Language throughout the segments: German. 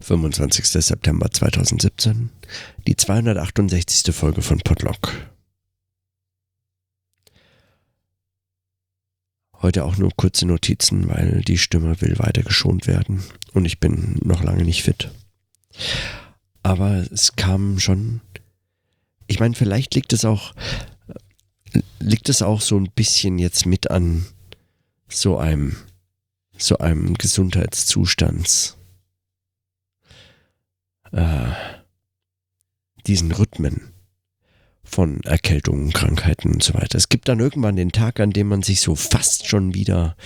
25. September 2017, die 268. Folge von Podlock. Heute auch nur kurze Notizen, weil die Stimme will weiter geschont werden und ich bin noch lange nicht fit. Aber es kam schon. Ich meine, vielleicht liegt es auch, liegt es auch so ein bisschen jetzt mit an so einem, so einem Gesundheitszustands äh, diesen Rhythmen von Erkältungen, Krankheiten und so weiter. Es gibt dann irgendwann den Tag, an dem man sich so fast schon wieder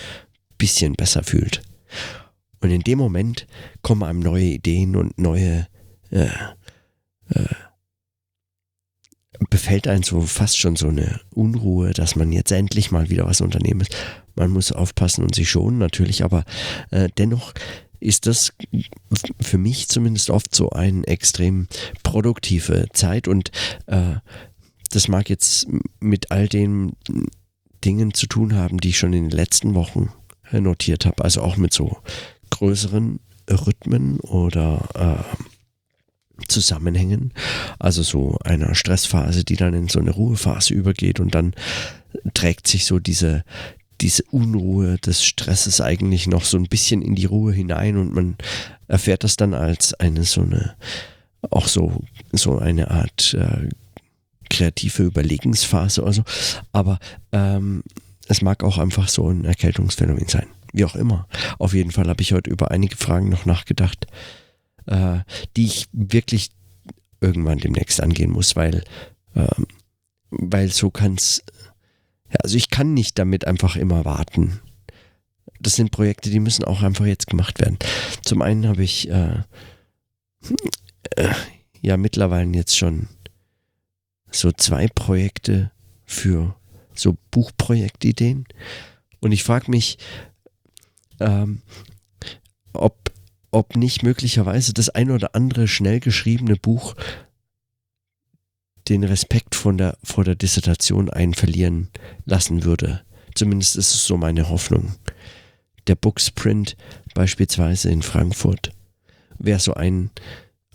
ein bisschen besser fühlt. Und in dem Moment kommen einem neue Ideen und neue äh, äh, befällt einen so fast schon so eine Unruhe, dass man jetzt endlich mal wieder was unternehmen muss. Man muss aufpassen und sich schonen natürlich, aber äh, dennoch ist das für mich zumindest oft so eine extrem produktive Zeit und äh, das mag jetzt mit all den Dingen zu tun haben, die ich schon in den letzten Wochen äh, notiert habe, also auch mit so größeren Rhythmen oder äh, Zusammenhängen, also so einer Stressphase, die dann in so eine Ruhephase übergeht und dann trägt sich so diese, diese Unruhe des Stresses eigentlich noch so ein bisschen in die Ruhe hinein und man erfährt das dann als eine so eine, auch so, so eine Art äh, kreative Überlegensphase oder so. Aber ähm, es mag auch einfach so ein Erkältungsphänomen sein. Wie auch immer. Auf jeden Fall habe ich heute über einige Fragen noch nachgedacht, äh, die ich wirklich irgendwann demnächst angehen muss, weil, äh, weil so kann es ja, also ich kann nicht damit einfach immer warten. Das sind Projekte, die müssen auch einfach jetzt gemacht werden. Zum einen habe ich äh, äh, ja mittlerweile jetzt schon so zwei Projekte für so Buchprojektideen. Und ich frage mich, ähm, ob, ob nicht möglicherweise das ein oder andere schnell geschriebene Buch den Respekt von der, vor der Dissertation einen verlieren lassen würde. Zumindest ist es so meine Hoffnung. Der Booksprint beispielsweise in Frankfurt wäre so ein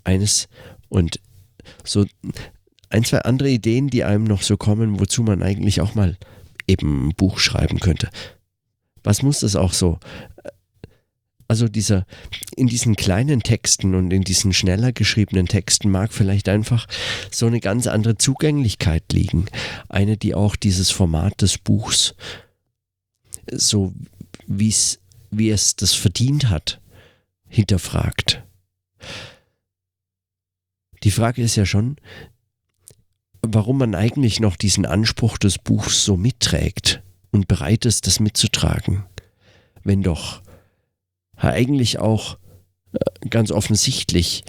eines und so ein, zwei andere Ideen, die einem noch so kommen, wozu man eigentlich auch mal eben ein Buch schreiben könnte. Was muss das auch so also dieser, in diesen kleinen Texten und in diesen schneller geschriebenen Texten mag vielleicht einfach so eine ganz andere Zugänglichkeit liegen. Eine, die auch dieses Format des Buchs, so wie es, wie es das verdient hat, hinterfragt. Die Frage ist ja schon, warum man eigentlich noch diesen Anspruch des Buchs so mitträgt und bereit ist, das mitzutragen, wenn doch eigentlich auch äh, ganz offensichtlich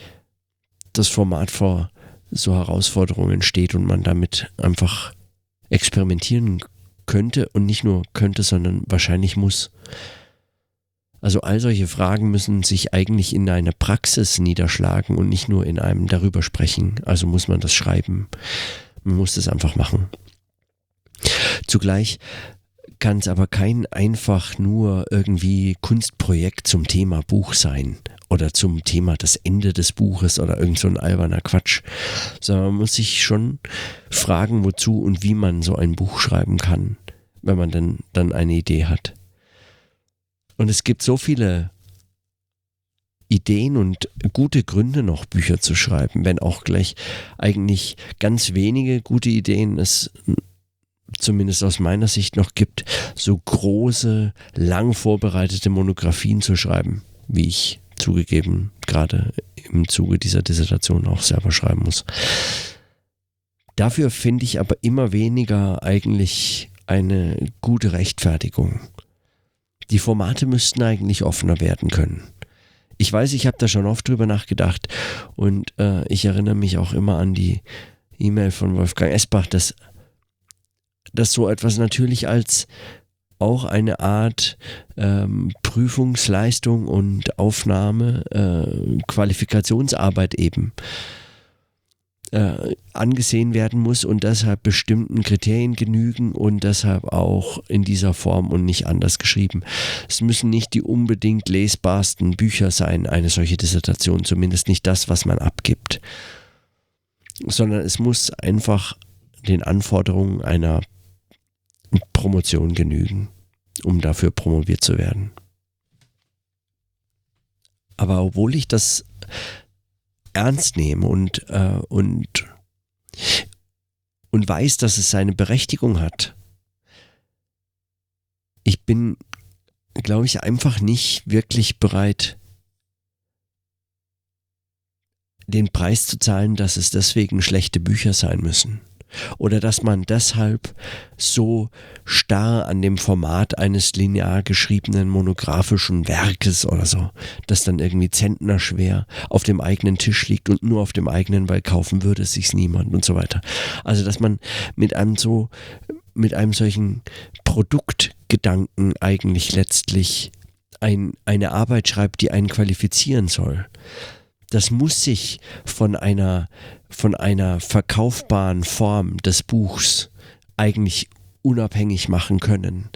das Format vor so Herausforderungen steht und man damit einfach experimentieren könnte und nicht nur könnte, sondern wahrscheinlich muss. Also all solche Fragen müssen sich eigentlich in einer Praxis niederschlagen und nicht nur in einem darüber sprechen. Also muss man das schreiben. Man muss das einfach machen. Zugleich kann es aber kein einfach nur irgendwie Kunstprojekt zum Thema Buch sein oder zum Thema das Ende des Buches oder irgend so ein alberner Quatsch, sondern man muss sich schon fragen, wozu und wie man so ein Buch schreiben kann, wenn man dann, dann eine Idee hat. Und es gibt so viele Ideen und gute Gründe noch Bücher zu schreiben, wenn auch gleich eigentlich ganz wenige gute Ideen es zumindest aus meiner Sicht noch gibt, so große, lang vorbereitete Monographien zu schreiben, wie ich zugegeben gerade im Zuge dieser Dissertation auch selber schreiben muss. Dafür finde ich aber immer weniger eigentlich eine gute Rechtfertigung. Die Formate müssten eigentlich offener werden können. Ich weiß, ich habe da schon oft drüber nachgedacht und äh, ich erinnere mich auch immer an die E-Mail von Wolfgang Esbach, dass dass so etwas natürlich als auch eine Art ähm, Prüfungsleistung und Aufnahme, äh, Qualifikationsarbeit eben äh, angesehen werden muss und deshalb bestimmten Kriterien genügen und deshalb auch in dieser Form und nicht anders geschrieben. Es müssen nicht die unbedingt lesbarsten Bücher sein, eine solche Dissertation, zumindest nicht das, was man abgibt, sondern es muss einfach den Anforderungen einer Promotion genügen, um dafür promoviert zu werden. Aber obwohl ich das ernst nehme und, äh, und, und weiß, dass es seine Berechtigung hat. Ich bin, glaube ich, einfach nicht wirklich bereit, den Preis zu zahlen, dass es deswegen schlechte Bücher sein müssen oder dass man deshalb so starr an dem Format eines linear geschriebenen monographischen Werkes oder so, das dann irgendwie zentnerschwer auf dem eigenen Tisch liegt und nur auf dem eigenen, weil kaufen würde es sich niemand und so weiter. Also dass man mit einem so, mit einem solchen Produktgedanken eigentlich letztlich ein, eine Arbeit schreibt, die einen qualifizieren soll das muss sich von einer, von einer verkaufbaren Form des Buchs eigentlich unabhängig machen können.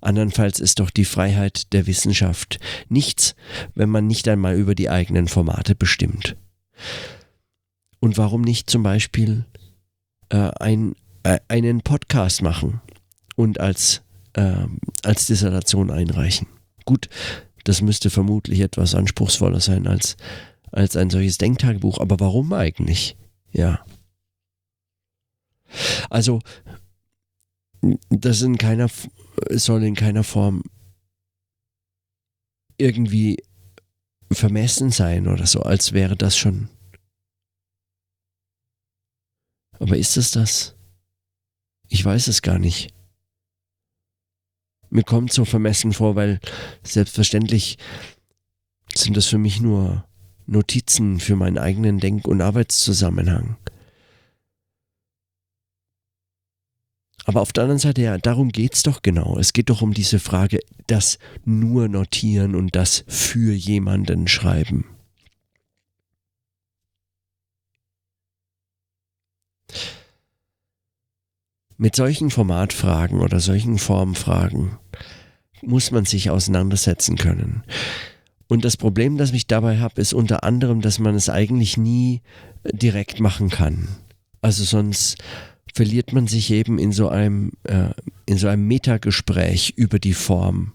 Andernfalls ist doch die Freiheit der Wissenschaft nichts, wenn man nicht einmal über die eigenen Formate bestimmt. Und warum nicht zum Beispiel äh, ein, äh, einen Podcast machen und als, äh, als Dissertation einreichen? Gut, das müsste vermutlich etwas anspruchsvoller sein als als ein solches Denktagebuch. Aber warum eigentlich? Ja. Also, das in keiner, soll in keiner Form irgendwie vermessen sein oder so, als wäre das schon. Aber ist es das? Ich weiß es gar nicht. Mir kommt so vermessen vor, weil selbstverständlich sind das für mich nur Notizen für meinen eigenen Denk- und Arbeitszusammenhang. Aber auf der anderen Seite, ja, darum geht es doch genau. Es geht doch um diese Frage, das nur notieren und das für jemanden schreiben. Mit solchen Formatfragen oder solchen Formfragen muss man sich auseinandersetzen können. Und das Problem, das ich dabei habe, ist unter anderem, dass man es eigentlich nie direkt machen kann. Also sonst verliert man sich eben in so einem, äh, in so einem Metagespräch über die Form,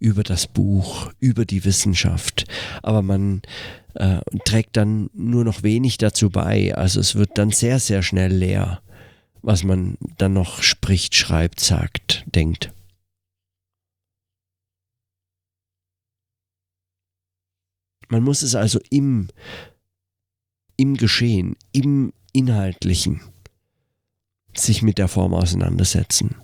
über das Buch, über die Wissenschaft. Aber man äh, trägt dann nur noch wenig dazu bei. Also es wird dann sehr, sehr schnell leer, was man dann noch spricht, schreibt, sagt, denkt. Man muss es also im, im Geschehen, im Inhaltlichen sich mit der Form auseinandersetzen.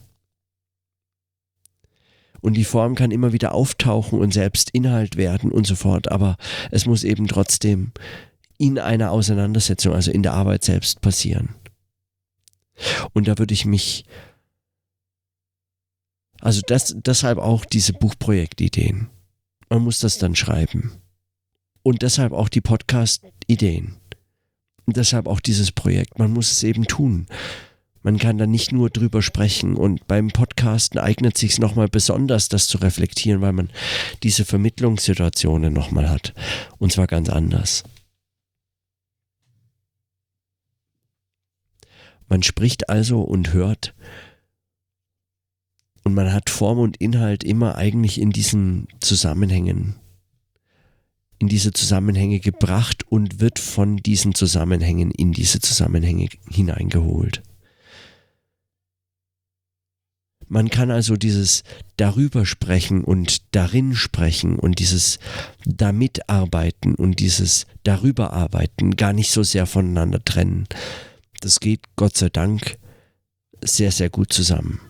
Und die Form kann immer wieder auftauchen und selbst Inhalt werden und so fort, aber es muss eben trotzdem in einer Auseinandersetzung, also in der Arbeit selbst passieren. Und da würde ich mich, also das, deshalb auch diese Buchprojektideen. Man muss das dann schreiben. Und deshalb auch die Podcast-Ideen. Und deshalb auch dieses Projekt. Man muss es eben tun. Man kann da nicht nur drüber sprechen und beim Podcasten eignet sich nochmal besonders, das zu reflektieren, weil man diese Vermittlungssituationen nochmal hat. Und zwar ganz anders. Man spricht also und hört und man hat Form und Inhalt immer eigentlich in diesen Zusammenhängen in diese Zusammenhänge gebracht und wird von diesen Zusammenhängen in diese Zusammenhänge hineingeholt. Man kann also dieses darüber sprechen und darin sprechen und dieses damit arbeiten und dieses darüber arbeiten gar nicht so sehr voneinander trennen. Das geht Gott sei Dank sehr, sehr gut zusammen.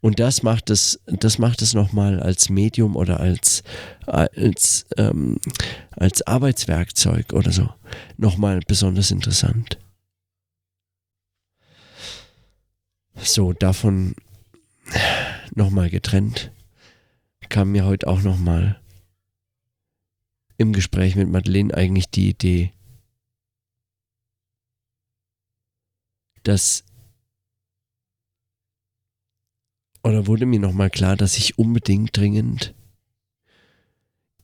Und das macht es, das macht es nochmal als Medium oder als, als, ähm, als Arbeitswerkzeug oder so nochmal besonders interessant. So, davon nochmal getrennt kam mir heute auch nochmal im Gespräch mit Madeleine eigentlich die Idee, dass oder wurde mir nochmal klar, dass ich unbedingt dringend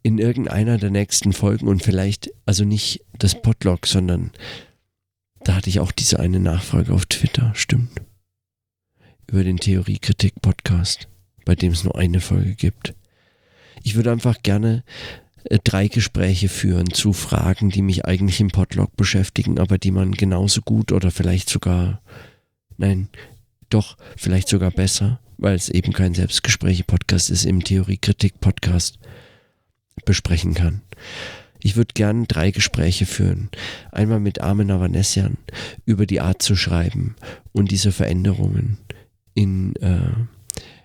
in irgendeiner der nächsten Folgen und vielleicht, also nicht das Podlog, sondern da hatte ich auch diese eine Nachfrage auf Twitter, stimmt. Über den Theoriekritik-Podcast, bei dem es nur eine Folge gibt. Ich würde einfach gerne äh, drei Gespräche führen zu Fragen, die mich eigentlich im Podlog beschäftigen, aber die man genauso gut oder vielleicht sogar, nein, doch, vielleicht sogar besser, weil es eben kein Selbstgespräche-Podcast ist, im Theoriekritik-Podcast besprechen kann. Ich würde gern drei Gespräche führen. Einmal mit Armin Avanesian über die Art zu schreiben und diese Veränderungen in äh,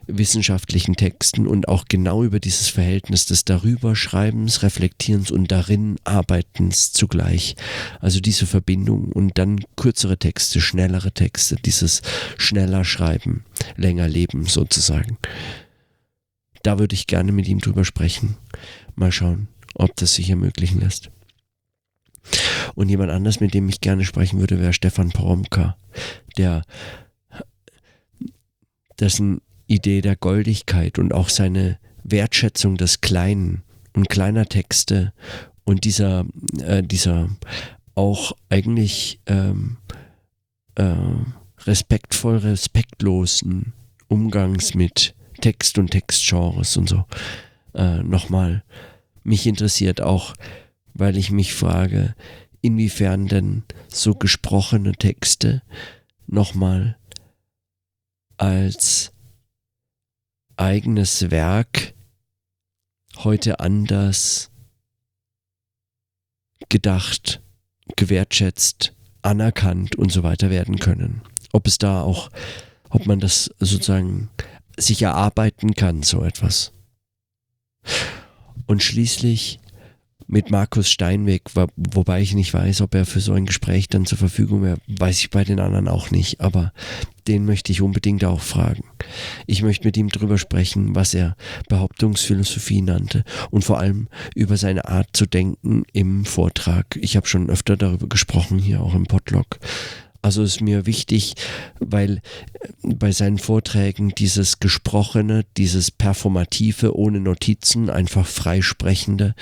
wissenschaftlichen Texten und auch genau über dieses Verhältnis des Darüberschreibens, Reflektierens und darin Arbeitens zugleich. Also diese Verbindung und dann kürzere Texte, schnellere Texte, dieses schneller Schreiben, länger Leben sozusagen. Da würde ich gerne mit ihm drüber sprechen. Mal schauen, ob das sich ermöglichen lässt. Und jemand anders, mit dem ich gerne sprechen würde, wäre Stefan Poromka, der dessen Idee der Goldigkeit und auch seine Wertschätzung des Kleinen und kleiner Texte und dieser, äh, dieser auch eigentlich ähm, äh, respektvoll respektlosen Umgangs mit Text und Textgenres und so äh, nochmal. Mich interessiert, auch weil ich mich frage, inwiefern denn so gesprochene Texte nochmal als eigenes Werk heute anders gedacht, gewertschätzt, anerkannt und so weiter werden können. Ob es da auch, ob man das sozusagen sich erarbeiten kann, so etwas. Und schließlich mit Markus Steinweg, wobei ich nicht weiß, ob er für so ein Gespräch dann zur Verfügung wäre, weiß ich bei den anderen auch nicht, aber den möchte ich unbedingt auch fragen. Ich möchte mit ihm darüber sprechen, was er Behauptungsphilosophie nannte und vor allem über seine Art zu denken im Vortrag. Ich habe schon öfter darüber gesprochen, hier auch im Podlog. Also ist mir wichtig, weil äh, bei seinen Vorträgen dieses Gesprochene, dieses Performative ohne Notizen, einfach freisprechende,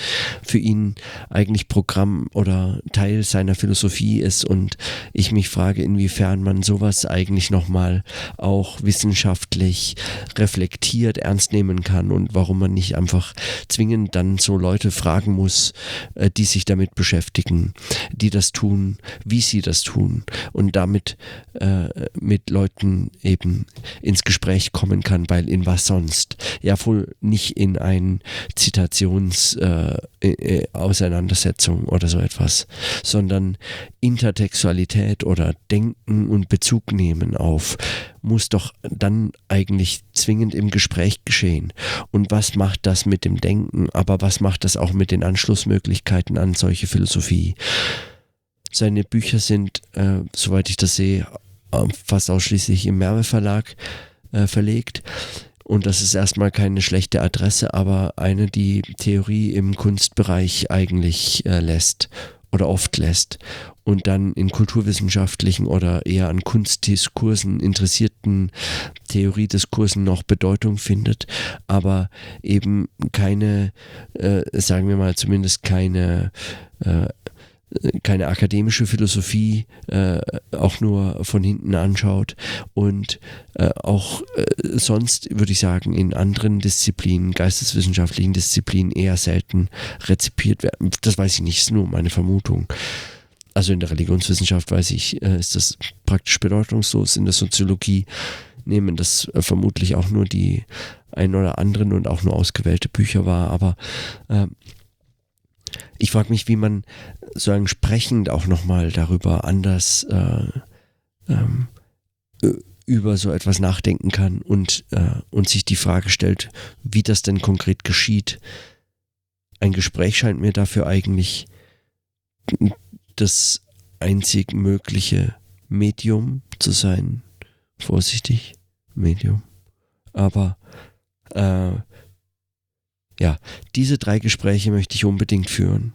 für ihn eigentlich Programm oder Teil seiner Philosophie ist. Und ich mich frage, inwiefern man sowas eigentlich nochmal auch wissenschaftlich reflektiert ernst nehmen kann und warum man nicht einfach zwingend dann so Leute fragen muss, äh, die sich damit beschäftigen, die das tun, wie sie das tun. Und und damit äh, mit Leuten eben ins Gespräch kommen kann, weil in was sonst? Ja, wohl nicht in ein Zitations äh, äh, Auseinandersetzung oder so etwas, sondern Intertextualität oder Denken und Bezug nehmen auf muss doch dann eigentlich zwingend im Gespräch geschehen. Und was macht das mit dem Denken, aber was macht das auch mit den Anschlussmöglichkeiten an solche Philosophie? Seine Bücher sind, äh, soweit ich das sehe, äh, fast ausschließlich im Merve Verlag äh, verlegt. Und das ist erstmal keine schlechte Adresse, aber eine, die Theorie im Kunstbereich eigentlich äh, lässt oder oft lässt und dann in kulturwissenschaftlichen oder eher an Kunstdiskursen interessierten Theoriediskursen noch Bedeutung findet, aber eben keine, äh, sagen wir mal zumindest keine äh, keine akademische Philosophie äh, auch nur von hinten anschaut und äh, auch äh, sonst würde ich sagen in anderen Disziplinen, geisteswissenschaftlichen Disziplinen eher selten rezipiert werden. Das weiß ich nicht, ist nur meine Vermutung. Also in der Religionswissenschaft weiß ich, äh, ist das praktisch bedeutungslos. In der Soziologie nehmen das äh, vermutlich auch nur die ein oder anderen und auch nur ausgewählte Bücher wahr, aber äh, ich frage mich, wie man sagen sprechend auch nochmal darüber anders äh, ähm, über so etwas nachdenken kann und, äh, und sich die Frage stellt, wie das denn konkret geschieht. Ein Gespräch scheint mir dafür eigentlich das einzig mögliche Medium zu sein. Vorsichtig, Medium. Aber äh, ja, diese drei Gespräche möchte ich unbedingt führen.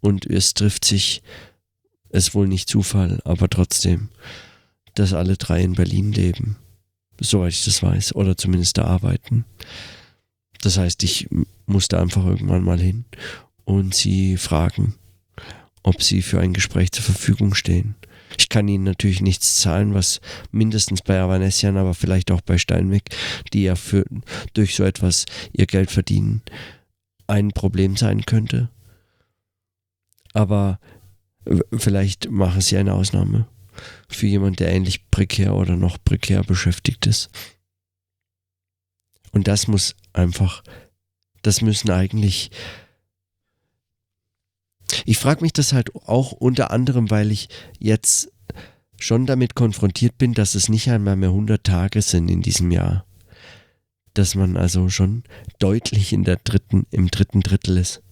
Und es trifft sich, ist wohl nicht Zufall, aber trotzdem, dass alle drei in Berlin leben, soweit ich das weiß, oder zumindest da arbeiten. Das heißt, ich musste einfach irgendwann mal hin und sie fragen, ob sie für ein Gespräch zur Verfügung stehen. Ich kann ihnen natürlich nichts zahlen, was mindestens bei Avanesian, aber vielleicht auch bei Steinweg, die ja für, durch so etwas ihr Geld verdienen, ein Problem sein könnte. Aber vielleicht machen sie eine Ausnahme für jemanden, der ähnlich prekär oder noch prekär beschäftigt ist. Und das muss einfach, das müssen eigentlich ich frage mich das halt auch unter anderem, weil ich jetzt schon damit konfrontiert bin, dass es nicht einmal mehr 100 Tage sind in diesem Jahr. Dass man also schon deutlich in der dritten, im dritten Drittel ist.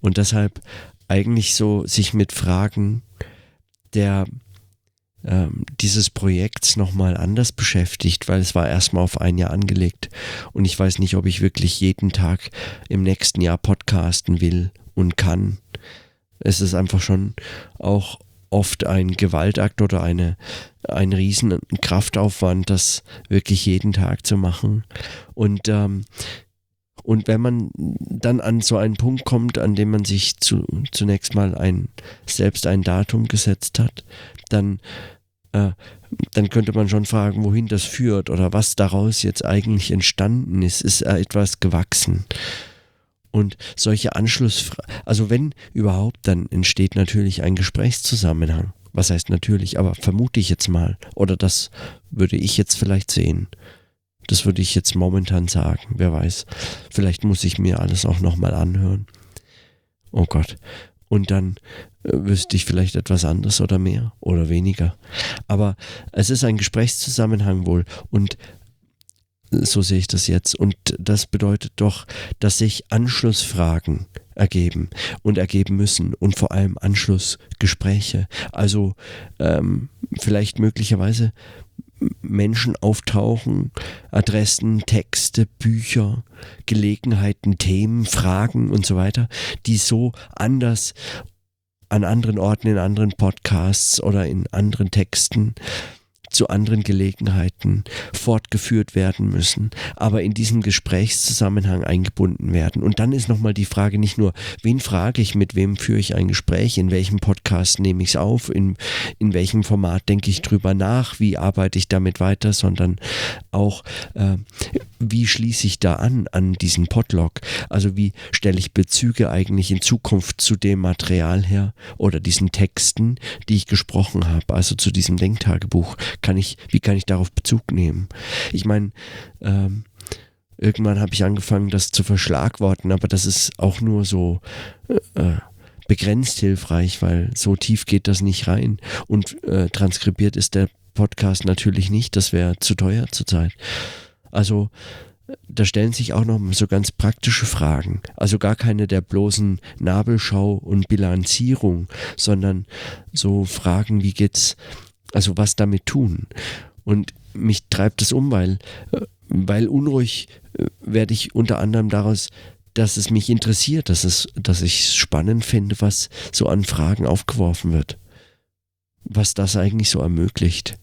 Und deshalb eigentlich so sich mit Fragen der ähm, dieses Projekts nochmal anders beschäftigt, weil es war erstmal auf ein Jahr angelegt und ich weiß nicht, ob ich wirklich jeden Tag im nächsten Jahr podcasten will und kann es ist einfach schon auch oft ein Gewaltakt oder eine, ein riesen Kraftaufwand, das wirklich jeden Tag zu machen. Und, ähm, und wenn man dann an so einen Punkt kommt, an dem man sich zu, zunächst mal ein, selbst ein Datum gesetzt hat, dann, äh, dann könnte man schon fragen, wohin das führt oder was daraus jetzt eigentlich entstanden ist. Ist etwas gewachsen? Und solche Anschlussfragen, also wenn überhaupt, dann entsteht natürlich ein Gesprächszusammenhang. Was heißt natürlich, aber vermute ich jetzt mal, oder das würde ich jetzt vielleicht sehen. Das würde ich jetzt momentan sagen, wer weiß. Vielleicht muss ich mir alles auch nochmal anhören. Oh Gott. Und dann äh, wüsste ich vielleicht etwas anderes oder mehr oder weniger. Aber es ist ein Gesprächszusammenhang wohl. Und so sehe ich das jetzt. Und das bedeutet doch, dass sich Anschlussfragen ergeben und ergeben müssen und vor allem Anschlussgespräche. Also ähm, vielleicht möglicherweise Menschen auftauchen, Adressen, Texte, Bücher, Gelegenheiten, Themen, Fragen und so weiter, die so anders an anderen Orten, in anderen Podcasts oder in anderen Texten zu anderen Gelegenheiten fortgeführt werden müssen, aber in diesen Gesprächszusammenhang eingebunden werden. Und dann ist nochmal die Frage nicht nur, wen frage ich, mit wem führe ich ein Gespräch, in welchem Podcast nehme ich es auf, in, in welchem Format denke ich drüber nach, wie arbeite ich damit weiter, sondern auch, äh, wie schließe ich da an, an diesen Podlog? Also wie stelle ich Bezüge eigentlich in Zukunft zu dem Material her oder diesen Texten, die ich gesprochen habe, also zu diesem Denktagebuch? Kann ich, wie kann ich darauf Bezug nehmen? Ich meine, ähm, irgendwann habe ich angefangen, das zu verschlagworten, aber das ist auch nur so äh, äh, begrenzt hilfreich, weil so tief geht das nicht rein. Und äh, transkribiert ist der Podcast natürlich nicht, das wäre zu teuer zurzeit. Also da stellen sich auch noch so ganz praktische Fragen. Also gar keine der bloßen Nabelschau und Bilanzierung, sondern so Fragen, wie geht's also was damit tun? Und mich treibt es um, weil, äh, weil unruhig äh, werde ich unter anderem daraus, dass es mich interessiert, dass, es, dass ich es spannend finde, was so an Fragen aufgeworfen wird. Was das eigentlich so ermöglicht.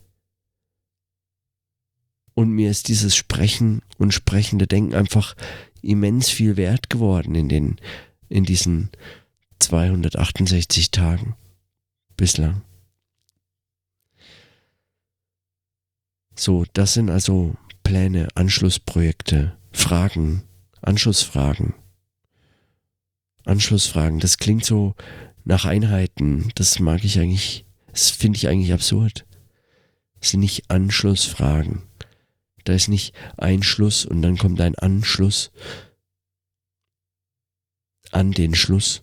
Und mir ist dieses Sprechen und sprechende Denken einfach immens viel wert geworden in den, in diesen 268 Tagen bislang. So, das sind also Pläne, Anschlussprojekte, Fragen, Anschlussfragen. Anschlussfragen, das klingt so nach Einheiten, das mag ich eigentlich, das finde ich eigentlich absurd. Das sind nicht Anschlussfragen. Da ist nicht ein Schluss und dann kommt ein Anschluss an den Schluss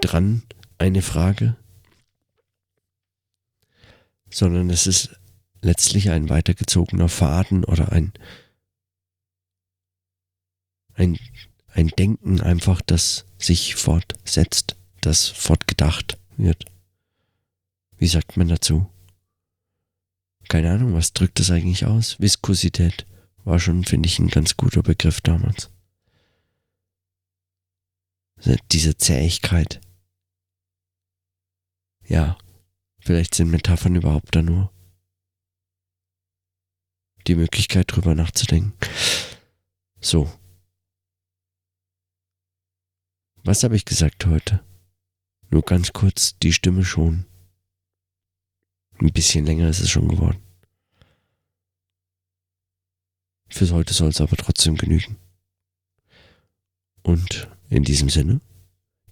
dran eine Frage, sondern es ist letztlich ein weitergezogener Faden oder ein, ein, ein Denken einfach, das sich fortsetzt, das fortgedacht wird. Wie sagt man dazu? Keine Ahnung, was drückt das eigentlich aus? Viskosität war schon, finde ich, ein ganz guter Begriff damals. Diese Zähigkeit. Ja, vielleicht sind Metaphern überhaupt da nur die Möglichkeit drüber nachzudenken. So. Was habe ich gesagt heute? Nur ganz kurz die Stimme schon. Ein bisschen länger ist es schon geworden. Fürs heute soll es aber trotzdem genügen. Und in diesem Sinne,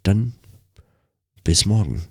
dann bis morgen.